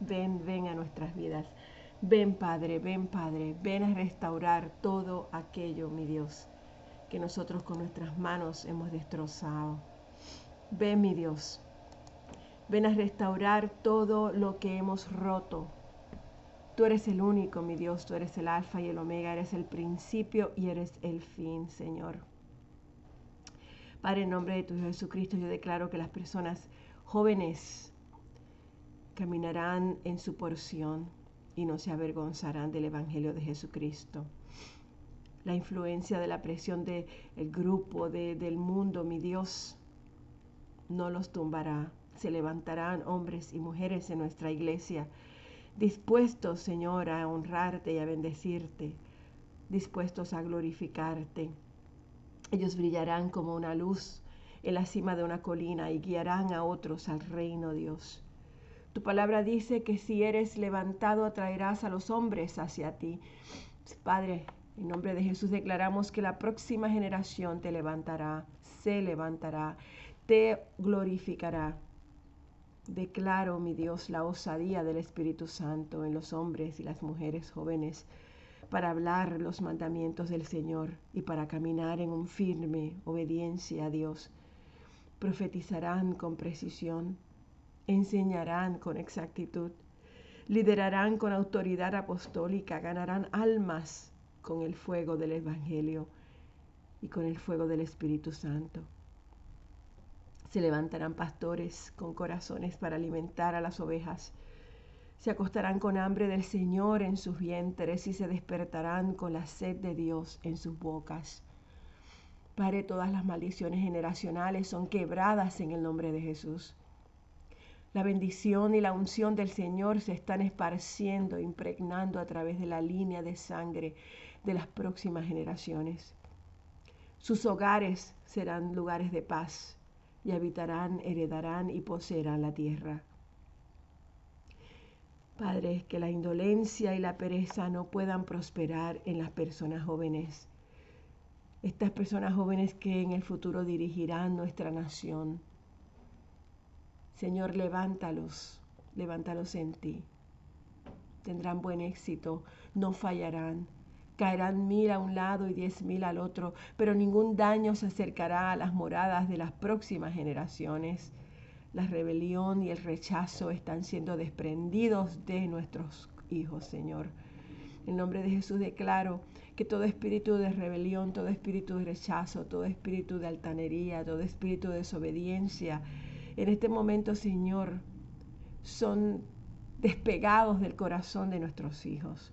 ven, ven a nuestras vidas. Ven Padre, ven Padre, ven a restaurar todo aquello, mi Dios, que nosotros con nuestras manos hemos destrozado. Ven, mi Dios, ven a restaurar todo lo que hemos roto. Tú eres el único, mi Dios, tú eres el alfa y el omega, eres el principio y eres el fin, Señor. Padre, en nombre de tu Jesucristo, yo declaro que las personas jóvenes caminarán en su porción y no se avergonzarán del Evangelio de Jesucristo. La influencia de la presión del grupo, del mundo, mi Dios, no los tumbará. Se levantarán hombres y mujeres en nuestra iglesia, dispuestos, Señor, a honrarte y a bendecirte, dispuestos a glorificarte ellos brillarán como una luz en la cima de una colina y guiarán a otros al reino Dios. Tu palabra dice que si eres levantado atraerás a los hombres hacia ti. Padre, en nombre de Jesús declaramos que la próxima generación te levantará, se levantará, te glorificará. Declaro, mi Dios, la osadía del Espíritu Santo en los hombres y las mujeres jóvenes para hablar los mandamientos del Señor y para caminar en un firme obediencia a Dios. Profetizarán con precisión, enseñarán con exactitud, liderarán con autoridad apostólica, ganarán almas con el fuego del Evangelio y con el fuego del Espíritu Santo. Se levantarán pastores con corazones para alimentar a las ovejas se acostarán con hambre del Señor en sus vientres y se despertarán con la sed de Dios en sus bocas. Padre, todas las maldiciones generacionales son quebradas en el nombre de Jesús. La bendición y la unción del Señor se están esparciendo, impregnando a través de la línea de sangre de las próximas generaciones. Sus hogares serán lugares de paz y habitarán, heredarán y poseerán la tierra. Padre, que la indolencia y la pereza no puedan prosperar en las personas jóvenes. Estas personas jóvenes que en el futuro dirigirán nuestra nación. Señor, levántalos, levántalos en ti. Tendrán buen éxito, no fallarán. Caerán mil a un lado y diez mil al otro, pero ningún daño se acercará a las moradas de las próximas generaciones la rebelión y el rechazo están siendo desprendidos de nuestros hijos, Señor. En nombre de Jesús declaro que todo espíritu de rebelión, todo espíritu de rechazo, todo espíritu de altanería, todo espíritu de desobediencia, en este momento, Señor, son despegados del corazón de nuestros hijos.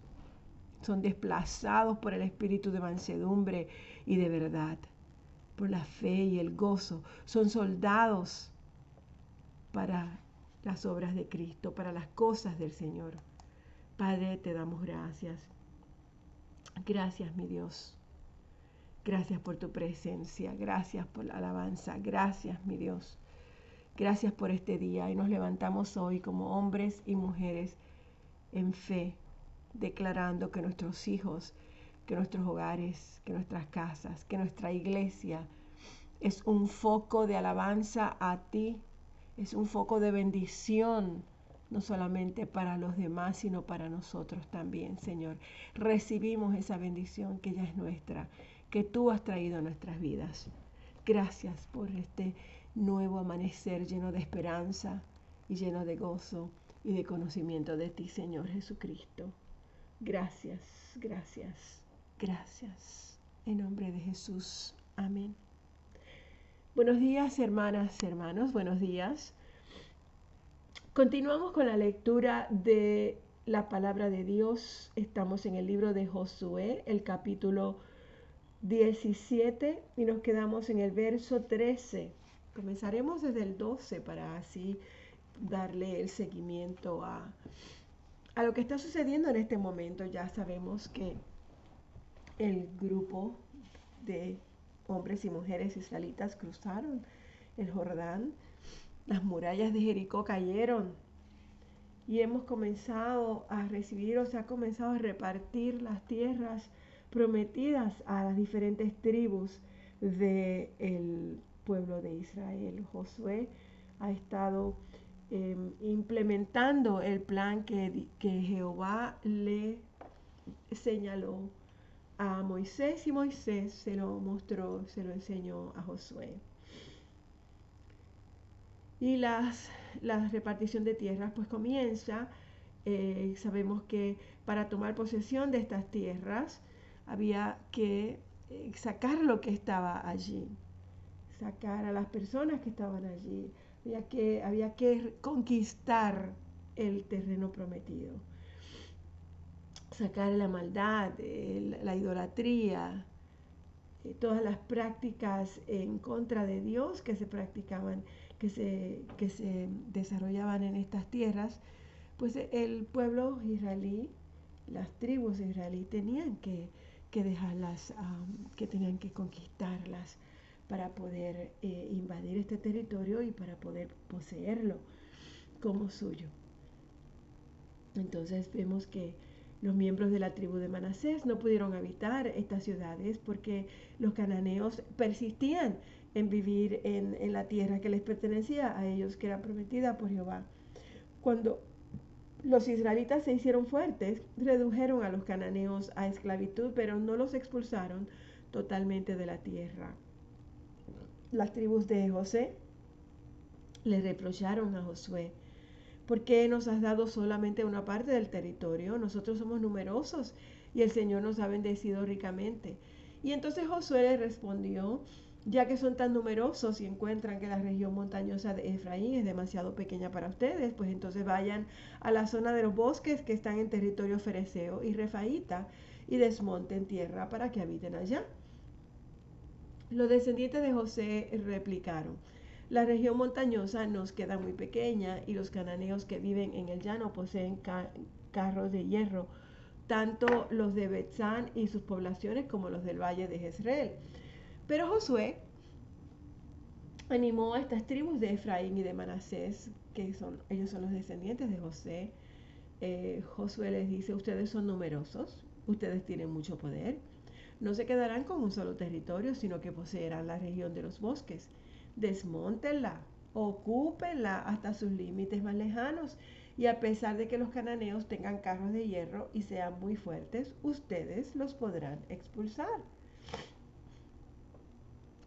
Son desplazados por el espíritu de mansedumbre y de verdad, por la fe y el gozo. Son soldados para las obras de Cristo, para las cosas del Señor. Padre, te damos gracias. Gracias, mi Dios. Gracias por tu presencia, gracias por la alabanza, gracias, mi Dios. Gracias por este día y nos levantamos hoy como hombres y mujeres en fe, declarando que nuestros hijos, que nuestros hogares, que nuestras casas, que nuestra iglesia es un foco de alabanza a ti, es un foco de bendición, no solamente para los demás, sino para nosotros también, Señor. Recibimos esa bendición que ya es nuestra, que tú has traído a nuestras vidas. Gracias por este nuevo amanecer lleno de esperanza y lleno de gozo y de conocimiento de ti, Señor Jesucristo. Gracias, gracias, gracias. En nombre de Jesús. Amén. Buenos días, hermanas, hermanos, buenos días. Continuamos con la lectura de la palabra de Dios. Estamos en el libro de Josué, el capítulo 17, y nos quedamos en el verso 13. Comenzaremos desde el 12 para así darle el seguimiento a, a lo que está sucediendo en este momento. Ya sabemos que el grupo de hombres y mujeres israelitas cruzaron el Jordán, las murallas de Jericó cayeron y hemos comenzado a recibir o se ha comenzado a repartir las tierras prometidas a las diferentes tribus del pueblo de Israel. Josué ha estado em, implementando el plan que, que Jehová le señaló a Moisés y Moisés se lo mostró, se lo enseñó a Josué. Y las, la repartición de tierras pues comienza. Eh, sabemos que para tomar posesión de estas tierras había que eh, sacar lo que estaba allí, sacar a las personas que estaban allí. Había que, había que conquistar el terreno prometido sacar la maldad, la idolatría, eh, todas las prácticas en contra de Dios que se practicaban, que se, que se desarrollaban en estas tierras, pues el pueblo israelí, las tribus israelí tenían que, dejarlas, que tenían que conquistarlas para poder eh, invadir este territorio y para poder poseerlo como suyo. Entonces vemos que los miembros de la tribu de Manasés no pudieron habitar estas ciudades porque los cananeos persistían en vivir en, la tierra que les pertenecía a ellos, que era prometida por Jehová. Cuando los israelitas se hicieron fuertes, redujeron a los cananeos a esclavitud, pero no los expulsaron totalmente de la tierra. Las tribus de José le reprocharon a Josué ¿Por qué nos has dado solamente una parte del territorio? Nosotros somos numerosos y el Señor nos ha bendecido ricamente. Y entonces Josué le respondió, ya que son tan numerosos y encuentran que la región montañosa de Efraín es demasiado pequeña para ustedes, pues entonces vayan a la zona de los bosques que están en territorio fereceo y refaíta y desmonten tierra para que habiten allá. Los descendientes de José replicaron, la región montañosa nos queda muy pequeña y los cananeos que viven en el llano poseen carros de hierro, tanto los de Betzán y sus poblaciones como los del valle de Jezreel. Pero Josué animó a estas tribus de Efraín y de Manasés, que son, ellos son los descendientes de José. Eh, Josué les dice, ustedes son numerosos, ustedes tienen mucho poder, no se quedarán con un solo territorio, sino que poseerán la región de los bosques desmontenla, ocúpenla hasta sus límites más lejanos. Y a pesar de que los cananeos tengan carros de hierro y sean muy fuertes, ustedes los podrán expulsar.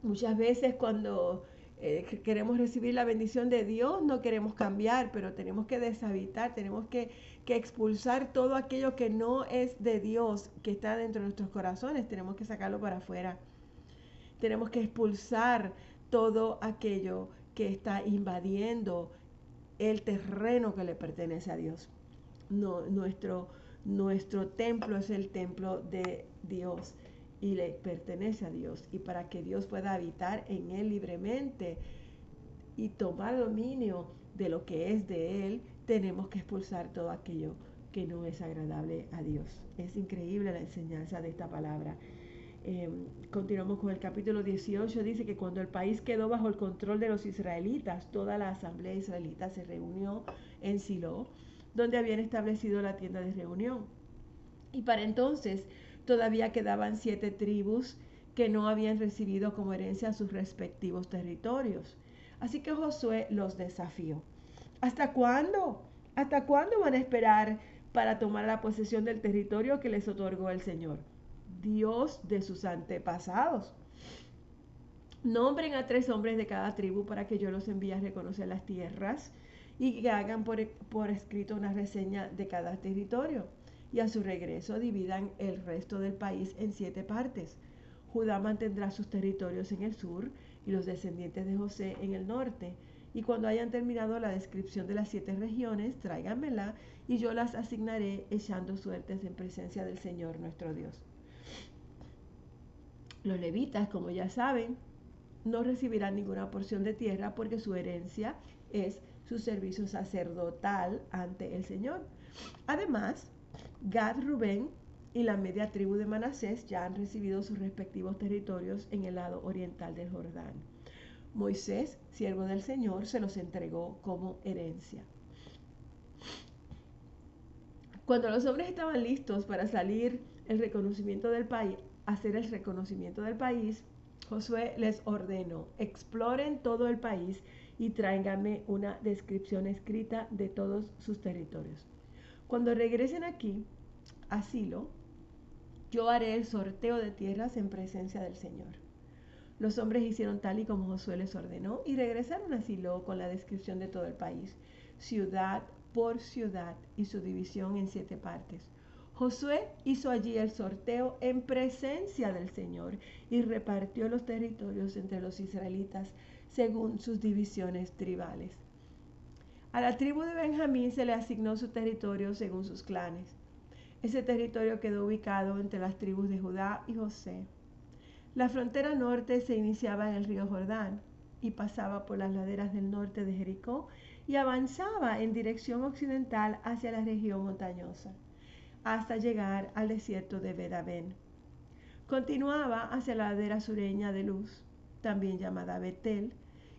Muchas veces cuando eh, queremos recibir la bendición de Dios, no queremos cambiar, pero tenemos que deshabitar, tenemos que, que, expulsar todo aquello que no es de Dios, que está dentro de nuestros corazones, tenemos que sacarlo para afuera. Tenemos que expulsar todo aquello que está invadiendo el terreno que le pertenece a Dios. Nuestro, nuestro templo es el templo de Dios y le pertenece a Dios. Y para que Dios pueda habitar en él libremente y tomar dominio de lo que es de él, tenemos que expulsar todo aquello que no es agradable a Dios. Es increíble la enseñanza de esta palabra. Em, continuamos con el capítulo 18. Dice que cuando el país quedó bajo el control de los israelitas, toda la asamblea israelita se reunió en Silo, donde habían establecido la tienda de reunión. Y para entonces todavía quedaban siete tribus que no habían recibido como herencia sus respectivos territorios. Así que Josué los desafió. ¿Hasta cuándo? ¿Hasta cuándo van a esperar para tomar la posesión del territorio que les otorgó el Señor? Dios de sus antepasados. Nombren a tres hombres de cada tribu para que yo los envíe a reconocer las tierras y que hagan por, por, escrito una reseña de cada territorio. Y a su regreso dividan el resto del país en siete partes. Judá mantendrá sus territorios en el sur y los descendientes de José en el norte. Y cuando hayan terminado la descripción de las siete regiones, tráiganmela y yo las asignaré echando suertes en presencia del Señor nuestro Dios. Los levitas, como ya saben, no recibirán ninguna porción de tierra porque su herencia es su servicio sacerdotal ante el Señor. Además, Gad, Rubén y la media tribu de Manasés ya han recibido sus respectivos territorios en el lado oriental del Jordán. Moisés, siervo del Señor, se los entregó como herencia. Cuando los hombres estaban listos para salir el reconocimiento del país, hacer el reconocimiento del país, Josué les ordenó, exploren todo el país y tráigame una descripción escrita de todos sus territorios. Cuando regresen aquí, asilo, yo haré el sorteo de tierras en presencia del Señor. Los hombres hicieron tal y como Josué les ordenó y regresaron a Silo con la descripción de todo el país, ciudad por ciudad y su división en siete partes. Josué hizo allí el sorteo en presencia del Señor y repartió los territorios entre los israelitas según sus divisiones tribales. A la tribu de Benjamín se le asignó su territorio según sus clanes. Ese territorio quedó ubicado entre las tribus de Judá y José. La frontera norte se iniciaba en el río Jordán y pasaba por las laderas del norte de Jericó y avanzaba en dirección occidental hacia la región montañosa, hasta llegar al desierto de Bedabén. Continuaba hacia la ladera sureña de Luz, también llamada Betel,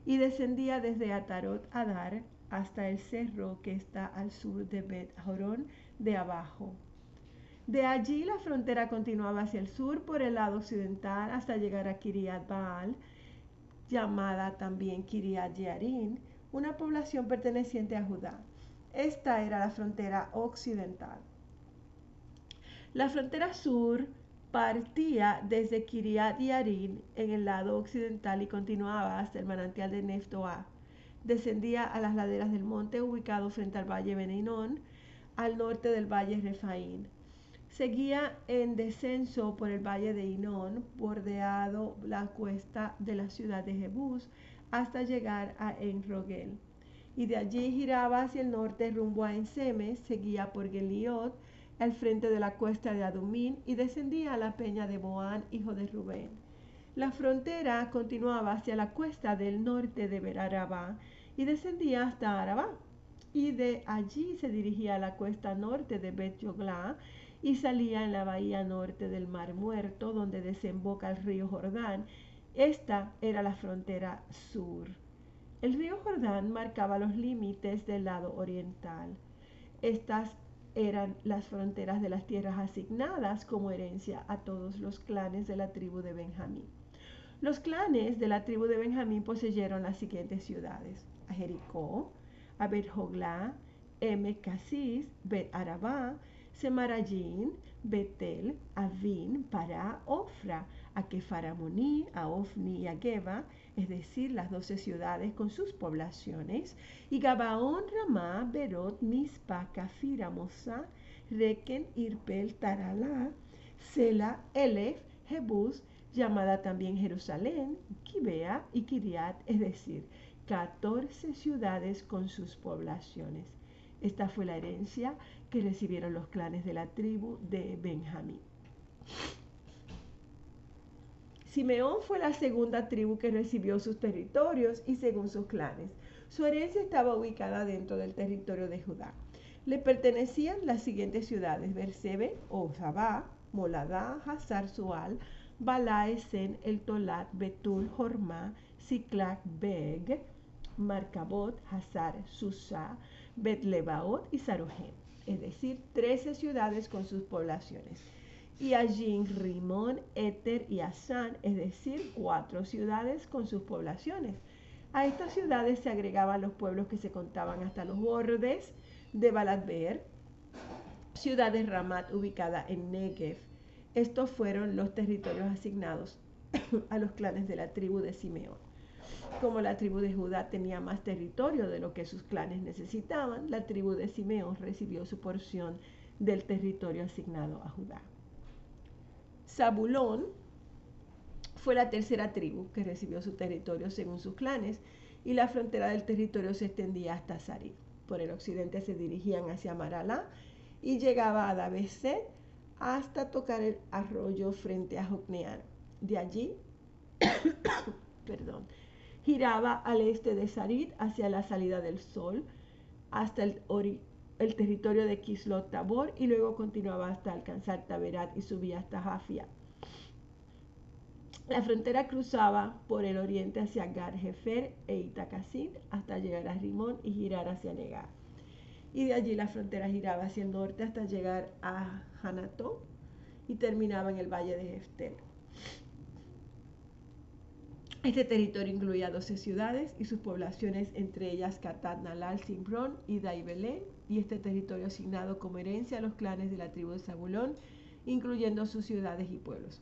y descendía desde Atarot Adar hasta el cerro que está al sur de Bet Jorón de abajo. De allí la frontera continuaba hacia el sur por el lado occidental hasta llegar a Kiriat Baal, llamada también Kiriat Yarin, una población perteneciente a Judá. Esta era la frontera occidental. La frontera sur partía desde Kiriat Yarin en el lado occidental y continuaba hasta el manantial de Neftoa. Descendía a las laderas del monte ubicado frente al valle Beneinón, al norte del valle Refaín. Seguía en descenso por el valle de Inón, bordeado la cuesta de la ciudad de Jebús, hasta llegar a Enrogel. Y de allí giraba hacia el norte rumbo a Ensemes, seguía por Geliot, al frente de la cuesta de Adumín, y descendía a la peña de Boán, hijo de Rubén. La frontera continuaba hacia la cuesta del norte de Berarabá y descendía hasta Arabá. Y de allí se dirigía a la cuesta norte de Bet Yoglá y salía en la bahía norte del Mar Muerto, donde desemboca el río Jordán, esta era la frontera sur. El río Jordán marcaba los límites del lado oriental. Estas eran las fronteras de las tierras asignadas como herencia a todos los clanes de la tribu de Benjamín. Los clanes de la tribu de Benjamín poseyeron las siguientes ciudades: a Jericó, a Bet Joglá, Em Bet Arabá, Semarayín, Betel, Avin, Pará, Ofra, a Kefaramoní, a Ofni y a es decir, las doce ciudades con sus poblaciones, y Gabaón, Ramá, Berot, Mispa, Kafira, Mosá, Reken, Irpel, Taralá, Sela, Elef, Jebús, llamada también Jerusalén, Kibea y Kiriat, es decir, catorce ciudades con sus poblaciones. Esta fue la herencia que recibieron los clanes de la tribu de Benjamín. Simeón fue la segunda tribu que recibió sus territorios y según sus clanes. Su herencia estaba ubicada dentro del territorio de Judá. Le pertenecían las siguientes ciudades: Bersebe, Ozabá, Moladá, Hazar Sual, Balaesen, El Tolat, Betul, Jormá, Siklac, Beg, Marcabot, Hazar, Susa, Betlebaot y Sarojem, es decir, 13 ciudades con sus poblaciones y allí Rimón, Éter y Asán, es decir, cuatro ciudades con sus poblaciones. A estas ciudades se agregaban los pueblos que se contaban hasta los bordes de Baladber, ciudad de Ramat ubicada en Negev. Estos fueron los territorios asignados a los clanes de la tribu de Simeón. Como la tribu de Judá tenía más territorio de lo que sus clanes necesitaban, la tribu de Simeón recibió su porción del territorio asignado a Judá. Zabulón fue la tercera tribu que recibió su territorio según sus clanes y la frontera del territorio se extendía hasta Sarid. Por el occidente se dirigían hacia Maralá y llegaba a Dabeset hasta tocar el arroyo frente a Jocneán. De allí, perdón, giraba al este de Sarid hacia la salida del sol hasta el, el territorio de Kislot Tabor y luego continuaba hasta alcanzar Taberat y subía hasta Jafia. La frontera cruzaba por el oriente hacia Gar Jefer e Itakasin hasta llegar a Rimón y girar hacia Negar. Y de allí la frontera giraba hacia el norte hasta llegar a Hanató y terminaba en el valle de Heftel. Este territorio incluía 12 ciudades y sus poblaciones, entre ellas Katat, Nalal, Simbrón y Daibelén, y este territorio asignado como herencia a los clanes de la tribu de Zabulón, incluyendo sus ciudades y pueblos.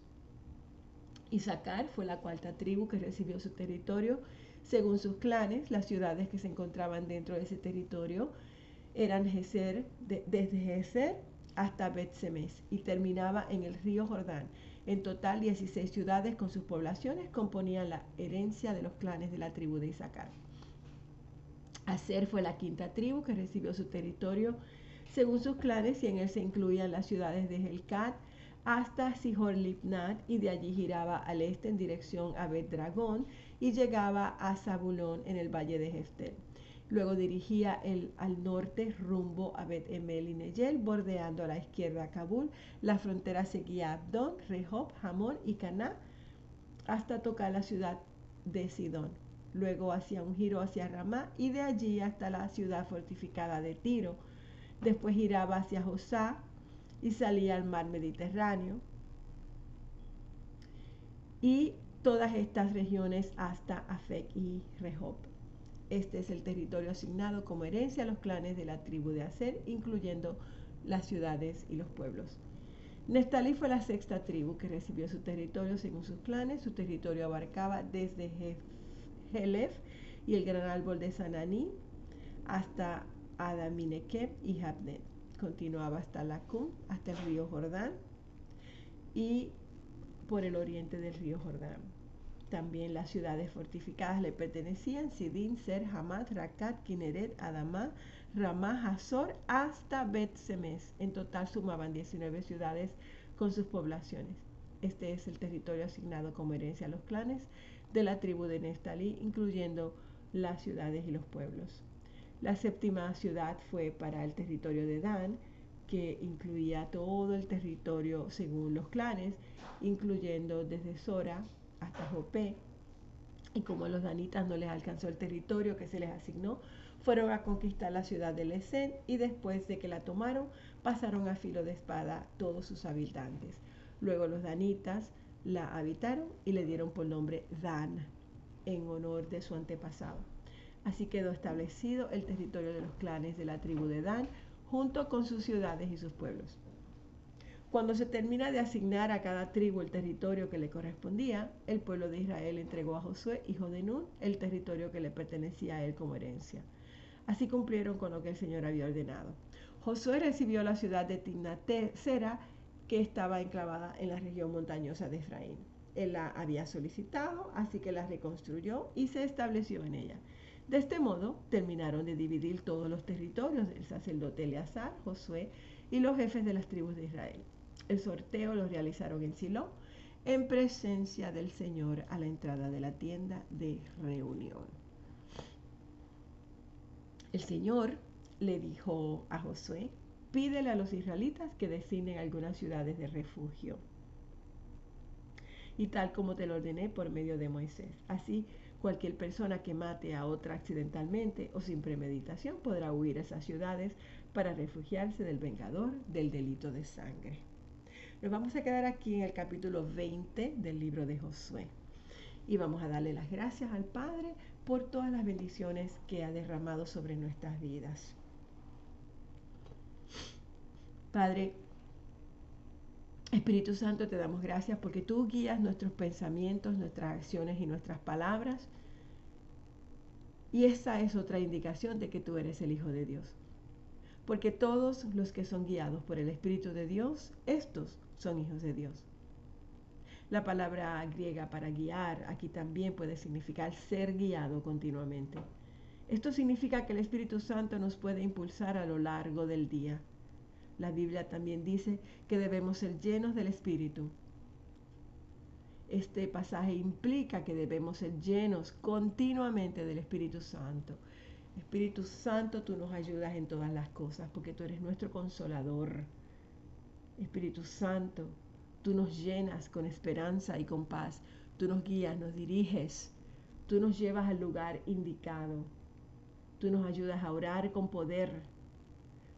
Isaacar fue la cuarta tribu que recibió su territorio. Según sus clanes, las ciudades que se encontraban dentro de ese territorio eran Geser, desde Geser hasta bet y terminaba en el río Jordán. En total, 16 ciudades con sus poblaciones componían la herencia de los clanes de la tribu de Isaacar. Aser fue la quinta tribu que recibió su territorio según sus clanes y en él se incluían las ciudades de Helcat hasta Sihor Lipnat y de allí giraba al este en dirección a Bet Dragón y llegaba a Zabulón en el valle de Jeftel. Luego dirigía el, al norte rumbo a Bet Emel y Neyel, bordeando a la izquierda Kabul. La frontera seguía Abdón, Rehob, Hamón y Caná hasta tocar la ciudad de Sidón. Luego hacía un giro hacia Ramá y de allí hasta la ciudad fortificada de Tiro. Después giraba hacia Josá y salía al mar Mediterráneo. Y todas estas regiones hasta Afek y Rehob. Este es el territorio asignado como herencia a los clanes de la tribu de Aser, incluyendo las ciudades y los pueblos. Nestalí fue la sexta tribu que recibió su territorio según sus clanes. Su territorio abarcaba desde Helef y el gran árbol de Sananí hasta Adaminekeb y Jabnet. Continuaba hasta Lacum, hasta el río Jordán y por el oriente del río Jordán. También las ciudades fortificadas le pertenecían Sidín, Ser, Hamad, Rakat, Kineret, Adamá, Ramá, Hazor, hasta Bet Semes. En total sumaban 19 ciudades con sus poblaciones. Este es el territorio asignado como herencia a los clanes de la tribu de Nestalí, incluyendo las ciudades y los pueblos. La séptima ciudad fue para el territorio de Dan, que incluía todo el territorio según los clanes, incluyendo desde Sora hasta Jopé. Y como los danitas no les alcanzó el territorio que se les asignó, fueron a conquistar la ciudad de Lesén y después de que la tomaron, pasaron a filo de espada todos sus habitantes. Luego los danitas la habitaron y le dieron por nombre Dan, en honor de su antepasado. Así quedó establecido el territorio de los clanes de la tribu de Dan, junto con sus ciudades y sus pueblos. Cuando se termina de asignar a cada tribu el territorio que le correspondía, el pueblo de Israel entregó a Josué, hijo de Nun, el territorio que le pertenecía a él como herencia. Así cumplieron con lo que el Señor había ordenado. Josué recibió la ciudad de Tignatesera, que estaba enclavada en la región montañosa de Efraín. Él la había solicitado, así que la reconstruyó y se estableció en ella. De este modo terminaron de dividir todos los territorios del sacerdote Eleazar, Josué y los jefes de las tribus de Israel. El sorteo lo realizaron en Silo, en presencia del Señor a la entrada de la tienda de reunión. El Señor le dijo a Josué, pídele a los israelitas que designen algunas ciudades de refugio. Y tal como te lo ordené por medio de Moisés. Así, cualquier persona que mate a otra accidentalmente o sin premeditación podrá huir a esas ciudades para refugiarse del vengador del delito de sangre. Nos vamos a quedar aquí en el capítulo 20 del libro de Josué. Y vamos a darle las gracias al Padre por todas las bendiciones que ha derramado sobre nuestras vidas. Padre, Espíritu Santo, te damos gracias porque tú guías nuestros pensamientos, nuestras acciones y nuestras palabras. Y esa es otra indicación de que tú eres el Hijo de Dios. Porque todos los que son guiados por el Espíritu de Dios, estos son hijos de Dios. La palabra griega para guiar aquí también puede significar ser guiado continuamente. Esto significa que el Espíritu Santo nos puede impulsar a lo largo del día. La Biblia también dice que debemos ser llenos del Espíritu. Este pasaje implica que debemos ser llenos continuamente del Espíritu Santo. Espíritu Santo, tú nos ayudas en todas las cosas porque tú eres nuestro consolador. Espíritu Santo, tú nos llenas con esperanza y con paz. Tú nos guías, nos diriges. Tú nos llevas al lugar indicado. Tú nos ayudas a orar con poder.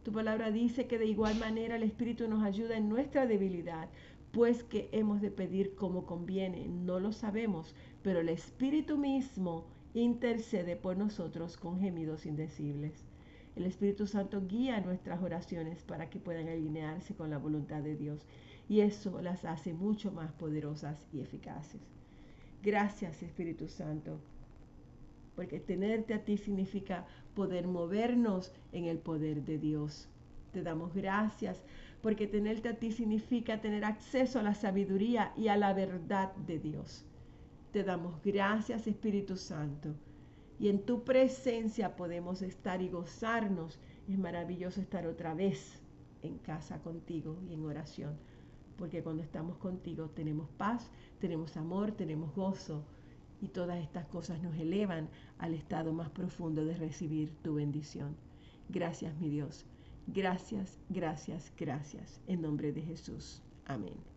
Tu palabra dice que de igual manera el Espíritu nos ayuda en nuestra debilidad, pues que hemos de pedir como conviene, no lo sabemos, pero el Espíritu mismo intercede por nosotros con gemidos indecibles. El Espíritu Santo guía nuestras oraciones para que puedan alinearse con la voluntad de Dios y eso las hace mucho más poderosas y eficaces. Gracias Espíritu Santo, porque tenerte a ti significa poder movernos en el poder de Dios. Te damos gracias porque tenerte a ti significa tener acceso a la sabiduría y a la verdad de Dios. Te damos gracias, Espíritu Santo. Y en tu presencia podemos estar y gozarnos. Es maravilloso estar otra vez en casa contigo y en oración. Porque cuando estamos contigo tenemos paz, tenemos amor, tenemos gozo. Y todas estas cosas nos elevan al estado más profundo de recibir tu bendición. Gracias, mi Dios. Gracias, gracias, gracias. En nombre de Jesús. Amén.